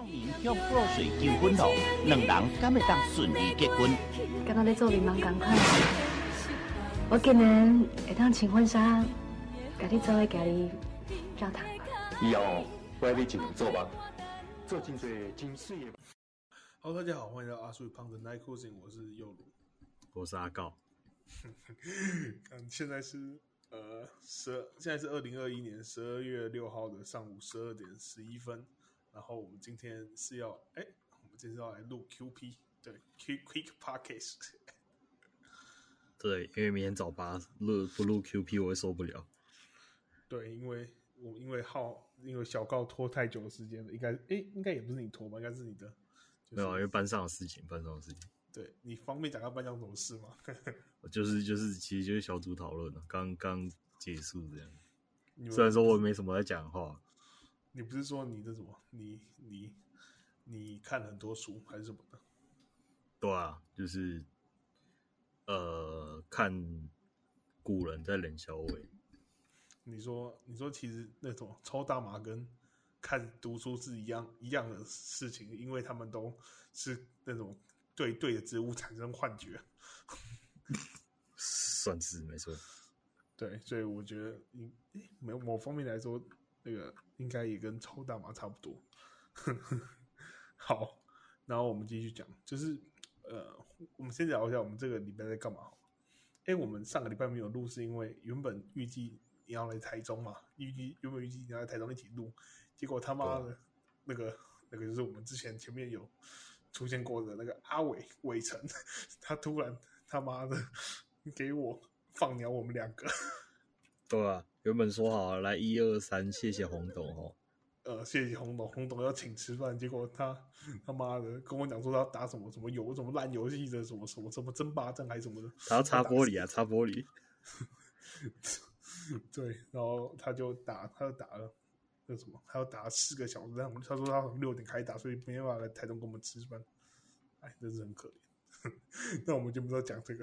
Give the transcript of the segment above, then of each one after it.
少年向布洛瑞求婚后，两人敢会当顺利结婚？跟他在做柠檬，赶快！我今年会当穿婚纱，跟你做一家里教堂。以后我要你进来做吧，做真济真水的。好，大家好，欢迎来到阿叔与胖子 Night Cruising，我是佑鲁，我是阿告。嗯，现在是呃十，现在是二零二一年十二月六号的上午十二点十一分。然后我们今天是要，哎，我们今天是要来录 QP，对，Quick Quick Podcast。对，因为明天早八录不录 QP 我会受不了。对，因为我因为号因为小告拖太久的时间了，应该哎应该也不是你拖吧，应该是你的。就是、没有，因为班上的事情，班上的事情。对，你方便讲下班上什么事吗？就是就是，其实就是小组讨论了，刚刚结束这样。虽然说我没什么在讲话。你不是说你的什么？你你你看很多书还是什么的？对啊，就是呃，看古人在冷小伟。你说你说，其实那种抽大麻跟看读书是一样一样的事情，因为他们都是那种对对的植物产生幻觉。算是没错。对，所以我觉得你某某方面来说。那个应该也跟抽大麻差不多。好，然后我们继续讲，就是呃，我们先聊一下我们这个礼拜在干嘛。哎，我们上个礼拜没有录，是因为原本预计你要来台中嘛，预计原本预计你要来台中一起录，结果他妈的，那个那个就是我们之前前面有出现过的那个阿伟伟成，他突然他妈的 给我放鸟我们两个。对啊。原本说好来一二三，谢谢洪董哦。呃，谢谢洪董，洪董要请吃饭，结果他他妈的跟我讲说他要打什么什么游什么烂游戏的什么什么什么争霸战还是什么的，他要擦玻璃啊，擦玻璃。对，然后他就打，他就打了那什么，他要打四个小时，然后他说他从六点开始打，所以没办法来台中跟我们吃饭。哎，真是很可怜。那我们就不要讲这个。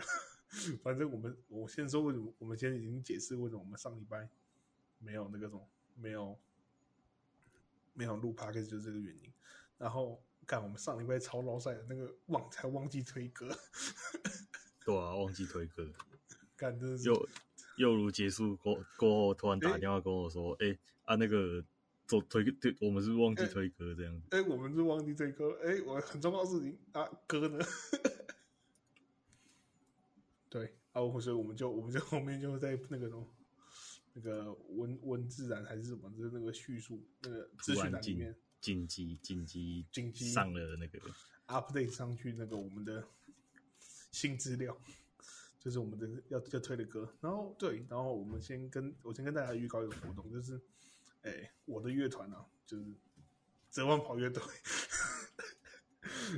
反正我们，我先说为什么，我们现在已经解释为什么我们上礼拜没有那个什么，没有没有录 podcast 就是这个原因。然后看我们上礼拜超捞赛的那个忘才忘记推歌，对啊，忘记推歌。干的又又如结束过过后，突然打电话跟我说：“哎、欸欸、啊，那个做推推，我们是忘记推歌这样子。哎、欸欸，我们是忘记推歌。哎、欸，我很重要的事情啊，歌呢？”对啊，所以我们就我们就 后面就在那个什么那个文文字栏还是什么，就是那个叙述那个资讯栏里面紧急紧急紧急上了那个 update 上去那个我们的新资料，就是我们的要要推的歌。然后对，然后我们先跟我先跟大家预告一个活动，就是哎，我的乐团啊，就是折弯跑乐队。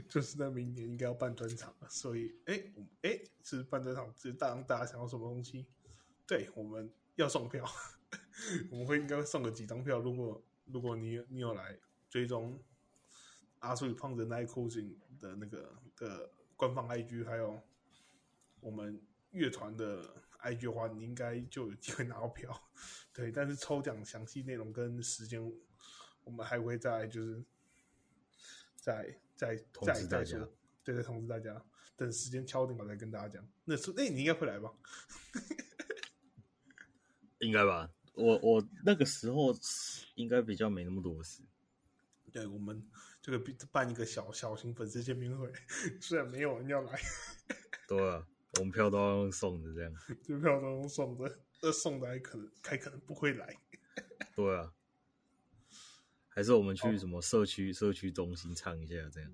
就是在明年应该要办专场了，所以哎，哎、是办专场，是大大家想要什么东西？对，我们要送票，我们会应该会送个几张票。如果如果你你有来追踪阿叔与胖子 Night Cruising 的那个的官方 IG，还有我们乐团的 IG 的话，你应该就有机会拿到票。对，但是抽奖详细内容跟时间，我们还会再就是在。再再再说，对，再通知大家，等时间敲定了再跟大家讲。那是，哎，你应该会来吧？应该吧？我我那个时候应该比较没那么多事。对，我们这个办一个小小型粉丝见面会，虽然没有人要来。对啊，我们票都要用送的，这样。这票都用送的，这送的还可能还可能不会来。对啊。还是我们去什么社区、哦、社区中心唱一下，这样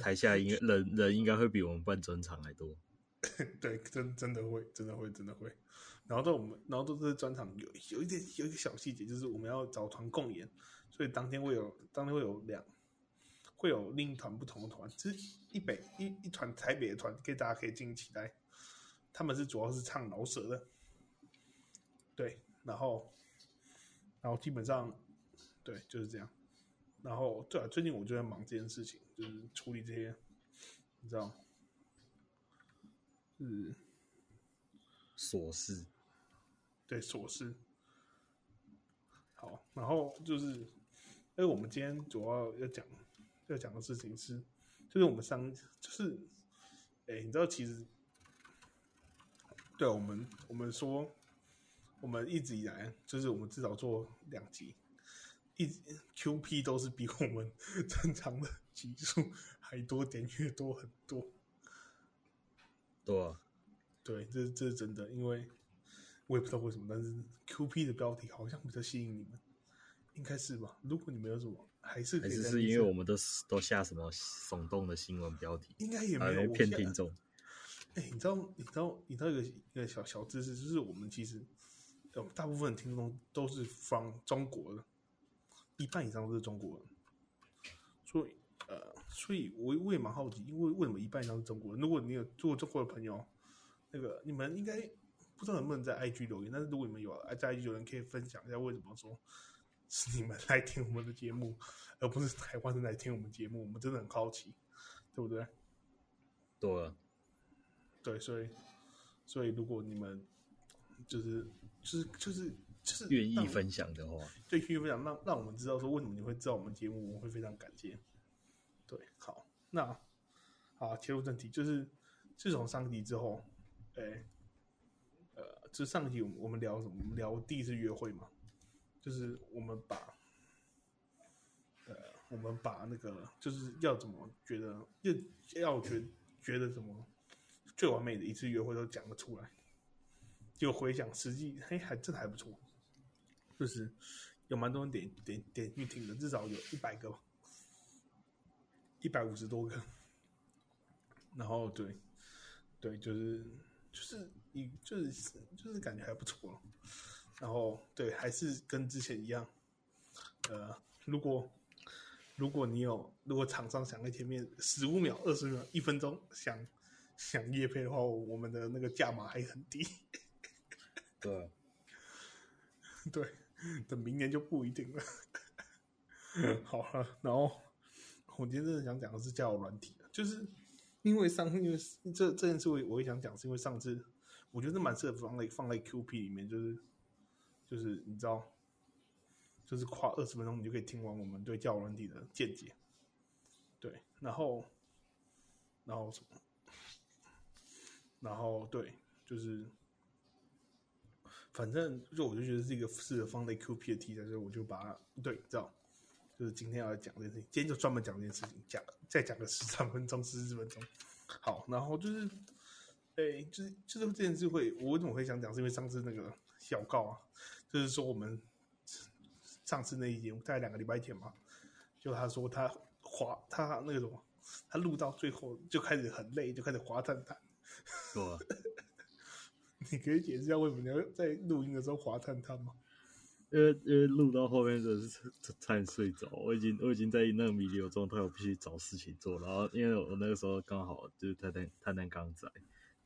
台下应该人人应该会比我们办专场还多。对，真真的会，真的会，真的会。然后在我们，然后都是专场有有一点有一个小细节，就是我们要找团共演，所以当天会有当天会有两会有另一团不同的团，就是一北一一团台北的团，可以大家可以敬请期待。他们是主要是唱饶舌的，对，然后然后基本上。对，就是这样。然后，对啊，最近我就在忙这件事情，就是处理这些，你知道，是琐事。对，琐事。好，然后就是，因为我们今天主要要讲要讲的事情是，就是我们上就是，哎，你知道其实，对我们我们说，我们一直以来就是我们至少做两集，一 QP 都是比我们正常的集数还多，点阅多很多。对啊，对，这这是真的，因为我也不知道为什么，但是 QP 的标题好像比较吸引你们，应该是吧？如果你们有什么，还是还是是因为我们都都下什么耸动的新闻标题，应该也没有骗听众。哎、欸，你知道，你知道，你知道一个一个小小知识，就是我们其实，大部分听众都是 from 中国的，一半以上都是中国人，所以。呃，所以我我也蛮好奇，因为为什么一半以上是中国人？如果你有做中国的朋友，那个你们应该不知道能不能在 IG 留言，但是如果你们有在 IG 留言，可以分享一下为什么说是你们来听我们的节目，而不是台湾人来听我们节目，我们真的很好奇，对不对？对啊，对，所以所以如果你们就是就是就是就是愿意分享的话，对，愿意分享，让让我们知道说为什么你会知道我们节目，我们会非常感谢。对，好，那好，切入正题，就是自从上集之后，哎、欸，呃，就上集我们我们聊什么？我们聊第一次约会嘛，就是我们把，呃，我们把那个就是要怎么觉得要要觉觉得什么最完美的一次约会都讲了出来，就回想实际，嘿，还真的还不错，就是有蛮多人点点点去听的，至少有一百个。一百五十多个，然后对，对，就是就是你就是就是感觉还不错，然后对，还是跟之前一样，呃，如果如果你有，如果厂商想在前面十五秒、二十秒、一分钟想想夜配的话，我们的那个价码还很低，对，对，等明年就不一定了。好了，然后。我今天真的想讲的是交友软体，就是因为上因为这这件事我我也想讲，是因为上次我觉得蛮适合放在放在 QP 里面，就是就是你知道，就是跨二十分钟你就可以听完我们对交友软体的见解，对，然后然后什么，然后对，就是反正就我就觉得是一个适合放在 QP 的题材，所以我就把它对，这样。就是今天要讲这件事情，今天就专门讲这件事情，讲再讲个十三分钟、十四分钟。好，然后就是，哎、欸，就是就是这件事会，我为什么会想讲？是因为上次那个小告啊，就是说我们上次那一集大概两个礼拜前嘛，就他说他滑他那个什么，他录到最后就开始很累，就开始滑蛋蛋。是吧？你可以解释一下为什么你要在录音的时候滑探探吗？因为因为录到后面真的是差点睡着，我已经我已经在那个弥留状态，我必须找事情做。然后因为我那个时候刚好就是探探探探刚在，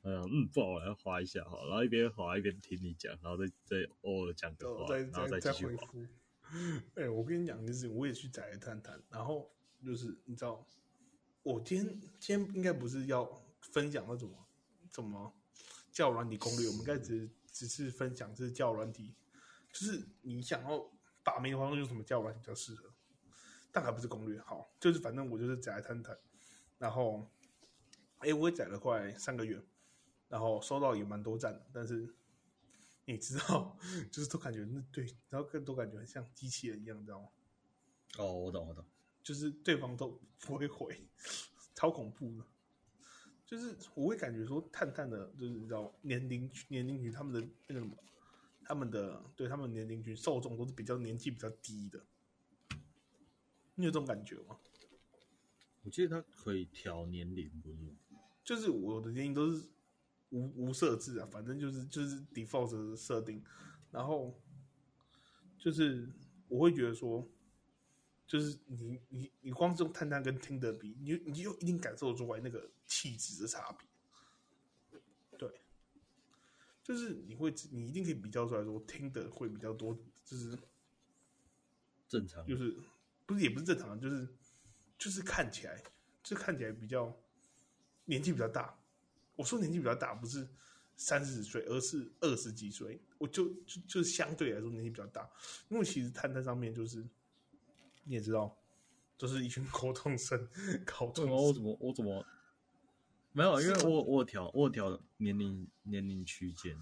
嗯嗯，不好，我来滑一下哈，然后一边滑一边听你讲，然后再再偶尔讲个话，然后再继续滑。哎、欸，我跟你讲，就是我也去载了探探，然后就是你知道，我今天今天应该不是要分享那种什么交友软体攻略，我们应该只只是分享这交友软体。就是你想要把妹的话，用什么教软体比较适合？但还不是攻略。好，就是反正我就是载探探，然后，哎，我也载了快三个月，然后收到也蛮多赞的。但是你知道，就是都感觉那对，然后更多感觉很像机器人一样，你知道吗？哦，我懂，我懂，就是对方都不会回，超恐怖的。就是我会感觉说，探探的，就是你知道年龄年龄群他们的那个什么。他们的对他们年龄群受众都是比较年纪比较低的，你有这种感觉吗？我记得它可以调年龄，不是？就是我的年龄都是无无设置啊，反正就是就是 default 的设定，然后就是我会觉得说，就是你你你光是用探探跟听的比，你你就一定感受出来那个气质的差别。对就是你会，你一定可以比较出来说，听的会比较多，就是正常，就是不是也不是正常，就是就是看起来，就看起来比较年纪比较大。我说年纪比较大，不是三十岁，而是二十几岁。我就就就是相对来说年纪比较大，因为其实探探上面就是你也知道，就是一群高中生高中生。我怎么我怎么没有？因为我我调我调年龄年龄区间，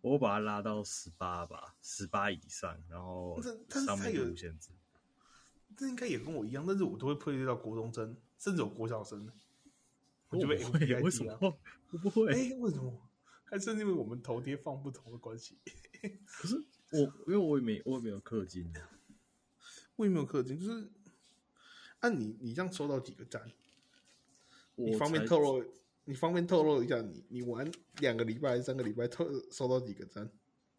我把它拉到十八吧，十八以上，然后上面无限制。这应该也跟我一样，但是我都会配对到国中生，甚至有国小生。我就被 FBI 为什么？我不会。哎，为什么？还是因为我们头贴放不同的关系？可是我，因为我也没，我也没有氪金的，我也没有氪金，就是按、啊、你，你这样收到几个赞？你方便透露？你方便透露一下你，你你玩两个礼拜还是三个礼拜，透收到几个赞？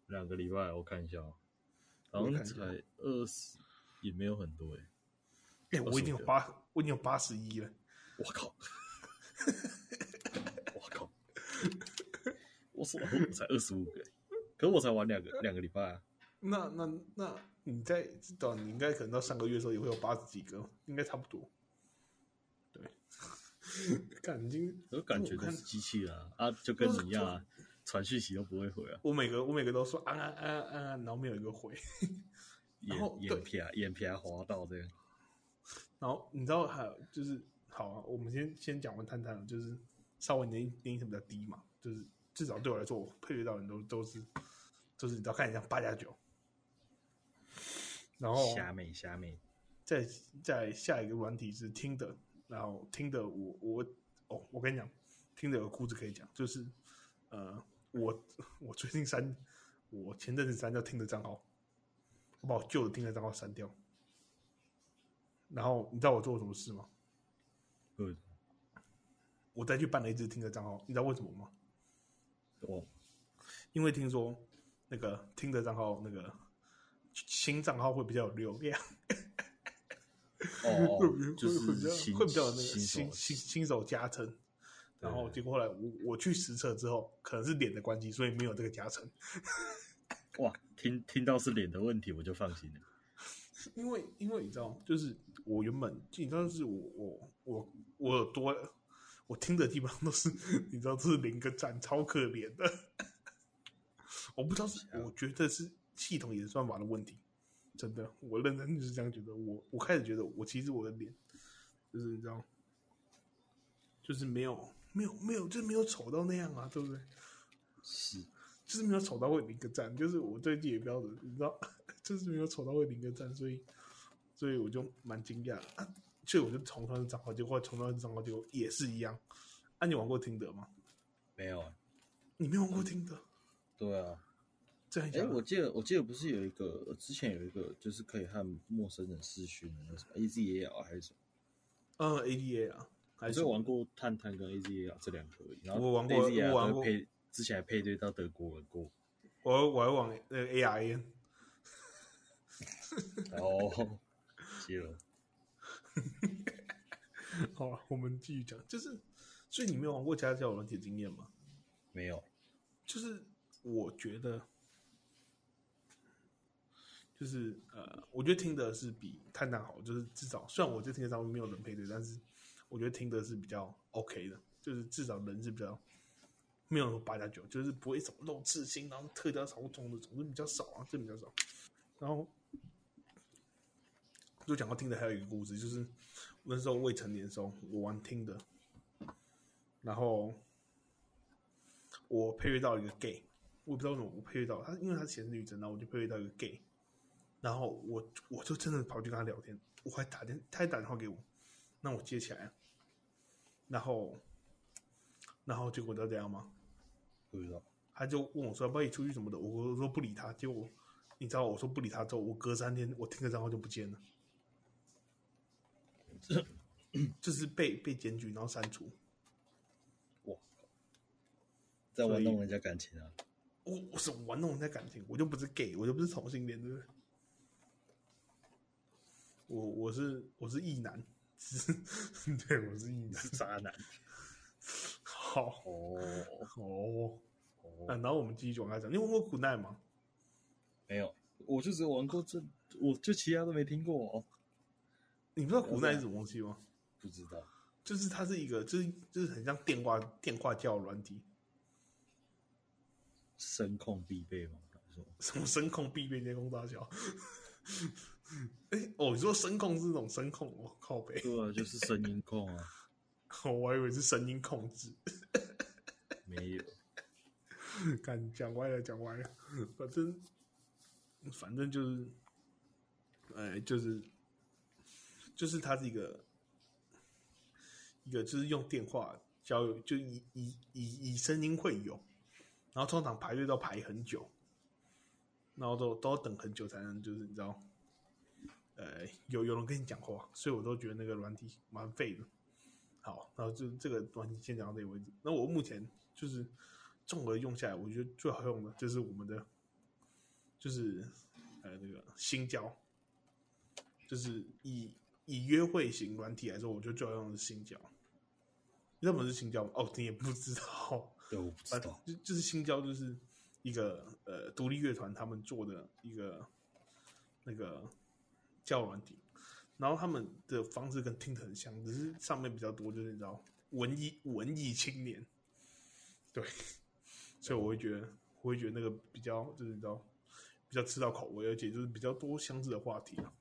两个礼拜，我看一下，好像才二十，也没有很多哎。哎、欸，我已经有八，我已经有八十一了。我靠！我靠！我说我才二十五个，可是我才玩两个两个礼拜啊。那那那你在到你应该可能到上个月的时候也会有八十几个，应该差不多。对，感觉我感觉都是机器人啊，啊，就跟你一样啊，传讯息都不会回啊。我每个我每个都说啊啊啊啊，然后没有一个回，眼眼皮啊眼皮还滑到这样。然后你知道还有就是。好啊，我们先先讲完探探，就是稍微年年龄层比较低嘛，就是至少对我来说，我配对到人都都是，就是你知道看一下八加九，然后虾妹虾妹，再再下一个软体是听的，然后听的我我哦，我跟你讲，听的有个故事可以讲，就是呃，我我最近删，我前阵子删掉听的账号，我把我旧的听的账号删掉，然后你知道我做了什么事吗？对，我再去办了一只听的账号，你知道为什么吗？哦，因为听说那个听的账号，那个新账号会比较有流量。哦，就是会比较会比较有那个新新新新手加成。然后结果后来我我去实测之后，可能是脸的关系，所以没有这个加成。哇，听听到是脸的问题，我就放心了。因为因为你知道，就是我原本你知道是我我我我有多，我听的地方都是你知道，这是零个赞，超可怜的。我不知道是，我觉得是系统演算法的问题，真的，我认真就是这样觉得。我我开始觉得，我其实我的脸就是你知道，就是没有没有没有，就是没有丑到那样啊，对不对？是，就是没有丑到会零个赞，就是我对自己的标准，你知道。就是没有丑到会零个赞，所以，所以我就蛮惊讶啊！所以我就重创账号，结果重创账号结果也是一样。啊，你玩过听得吗？没有啊，你没玩过听得？对啊，这。哎，我记得我记得不是有一个之前有一个就是可以和陌生人视讯的那什么 AZAL 还是什么？嗯，A D A 啊还是玩过探探跟 AZAL 这两个而已。然后我玩过，我玩过配之前还配对到德国人过。我我还玩那个 A I N。哦，接了。好了，我们继续讲。就是，所以你没有玩过其他交友软体经验吗？没有。就是我觉得，就是呃，我觉得听的是比探探好。就是至少，虽然我这听的上面没有人配对，但是我觉得听的是比较 OK 的。就是至少人是比较没有那么八加九，就是不会什么露刺青，然后特调超重的，总是比较少啊，这比较少。然后。就讲到听的还有一个故事，就是那时候未成年的时候，我玩听的，然后我配对到一个 gay，我不知道为什么我配对到他，因为他写女生，然后我就配对到一个 gay，然后我我就真的跑去跟他聊天，我还打电，他还打电话给我，那我接起来，然后然后结果知道怎样吗？不知道，他就问我说要不要一起出去什么的，我说不理他，结果你知道我说不理他之后，我隔三天我听个账号就不见了。就是被被检举，然后删除。哇！在玩弄人家感情啊！我我是玩弄人家感情，我就不是 gay，我就不是同性恋，对不对？我我是我是异男，对，我是异男，渣男。好哦哦，那然后我们继续往下讲。你玩过苦难吗？没有，我就只玩过这，我就其他都没听过哦。你不知道古奈是什么东西吗？不知道，就是它是一个，就是就是很像电话电话叫软体，声控必备吗？什么声控必备电工大小？哎，哦，你说声控是这种声控，我靠北。对啊，就是声音控啊。我还以为是声音控制。没有。看讲歪了，讲歪了。反正，反正就是，哎，就是，就是它是一个，一个就是用电话交友，就以以以以声音会友，然后通常排队都排很久，然后都都要等很久才能，就是你知道。呃，有有人跟你讲话，所以我都觉得那个软体蛮废的。好，然后就这个软体先讲到这里为止。那我目前就是综合用下来，我觉得最好用的就是我们的，就是呃那个新交，就是以以约会型软体来说，我觉得最好用的是新交。你知道什么是新交吗？哦，你也不知道，对，我不知道。就就是新交，就是一个呃独立乐团他们做的一个那个。交友软体，然后他们的方式跟 Tinder 很像，只是上面比较多，就是你知道文艺文艺青年，对，所以我会觉得，我会觉得那个比较就是你知道比较吃到口味，而且就是比较多相似的话题啊。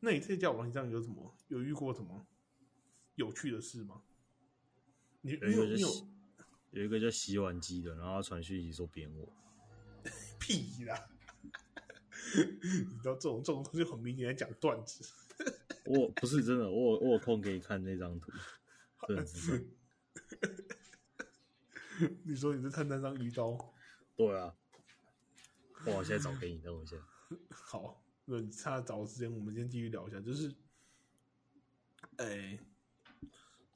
那你这些交友软体上有什么有遇过什么有趣的事吗？你有有你有有一个叫洗碗机的，然后传讯息说扁我，屁啦！你知道这种这种东西很明显在讲段子。我不是真的，我我有空给你看那张图。真的是。你说你在探探上遇到？对啊。我现在找给你，等我一下。好，那你差找时间，我们先继续聊一下。就是，哎、欸，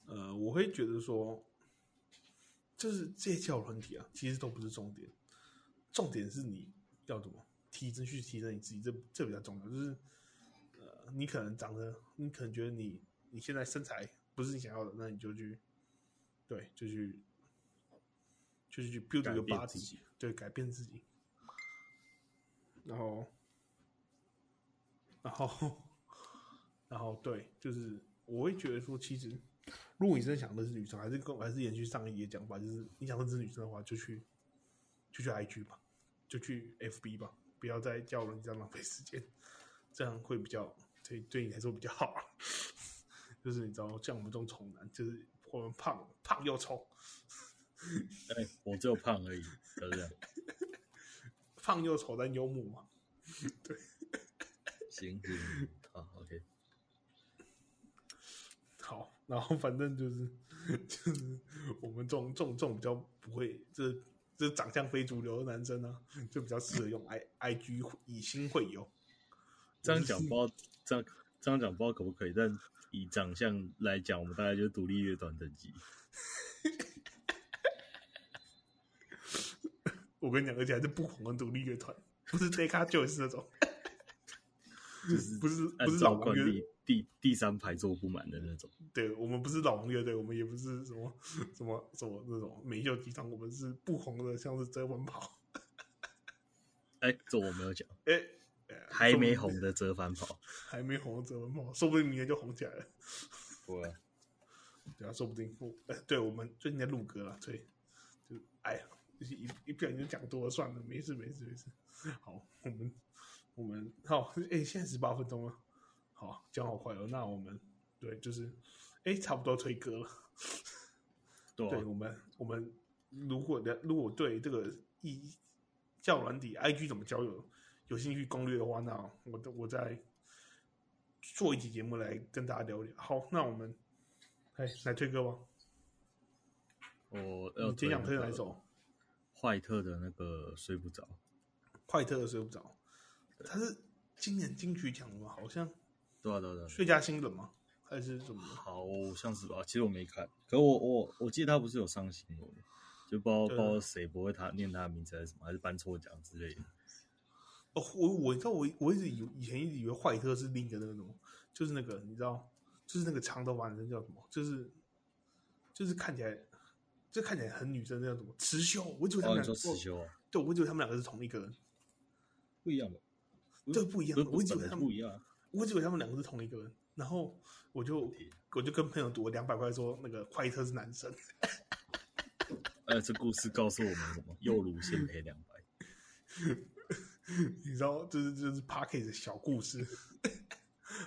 呃，我会觉得说，就是这些交友软体啊，其实都不是重点，重点是你要怎么。提升去提升你自己，这这比较重要。就是，呃，你可能长得，你可能觉得你你现在身材不是你想要的，那你就去，对，就去，就是去 build 一个 body，对，改变自己。然后，然后，然后，对，就是我会觉得说，其实，如果你真的想认识女生，还是跟还是延续上一页讲法，就是你想认识女生的话，就去，就去 IG 吧，就去 FB 吧。不要再叫人家浪费时间，这样会比较对对你来说比较好。就是你知道，像我们这种丑男，就是我们胖胖又丑。哎、欸，我只有胖而已，是不是？胖又丑但幽默嘛。对，行行，好，OK。好，然后反正就是就是我们这种这种这种比较不会这。这长相非主流的男生呢、啊，就比较适合用 i i g 以心会友。这样讲不知道，这样这样讲不知道可不可以？但以长相来讲，我们大概就是独立乐团等级。我跟你讲，而且还是不红的独立乐团，不是 Deca Joins 那种，就是不是不是老王乐。第第三排坐不满的那种，对，我们不是老王乐队，我们也不是什么什么什么那种美秀集团，我们是不红的，像是折返跑。哎、欸，这我没有讲。哎、欸，还没红的折返跑，还没红的折返跑，说不定明年就红起来了。对啊，对啊，说不定不，哎，对我们最近在录歌了，所以，就哎呀，就是一一不小心讲多了，算了，没事没事没事。好，我们我们好，哎、欸，现在十八分钟了。好，讲好快哦。那我们对，就是，哎，差不多推歌了。对，对，我们我们如果的如果对这个一交友软底 IG 怎么交友有兴趣攻略的话，那我我再做一期节目来跟大家聊聊。好，那我们哎来推歌吧。我要今天想推哪一首？坏特的那个睡不着。坏特的睡不着，他是今年金曲奖的吗？好像。对啊对啊对啊，最佳新人吗？还是什么？好像是吧，其实我没看，可我我我记得他不是有上新闻，就不知道不知道谁不会他念他的名字还是什么，还是颁错奖之类的。哦，我我知道我我一直以以前一直以为坏特是另一个那个什么，就是那个你知道，就是那个长头发男生叫什么？就是就是看起来就看起来很女生那叫什么？慈修，我以为他们两个、哦、慈修啊，对，我以为他们两个是同一个人，不一样的，对，不一样，我以为他们不一样。我以为他们两个是同一个人，然后我就我就跟朋友赌了两百块，说那个快车是男生。哎，这故事告诉我们什么？右乳先赔两百。你知道，这、就是这、就是 Parker 的小故事。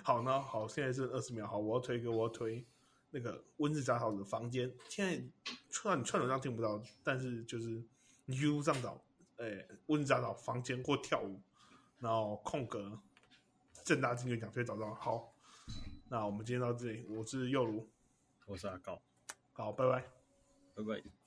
好呢，好，现在是二十秒。好，我要推一个，我要推那个温室杂草的房间。现在串串流上听不到，但是就是你 YouTube 上找，哎、欸，温室杂草房间或跳舞，然后空格正大金曲奖，可以找到。好，那我们今天到这里，我是佑如，我是阿高，好，拜拜，拜拜。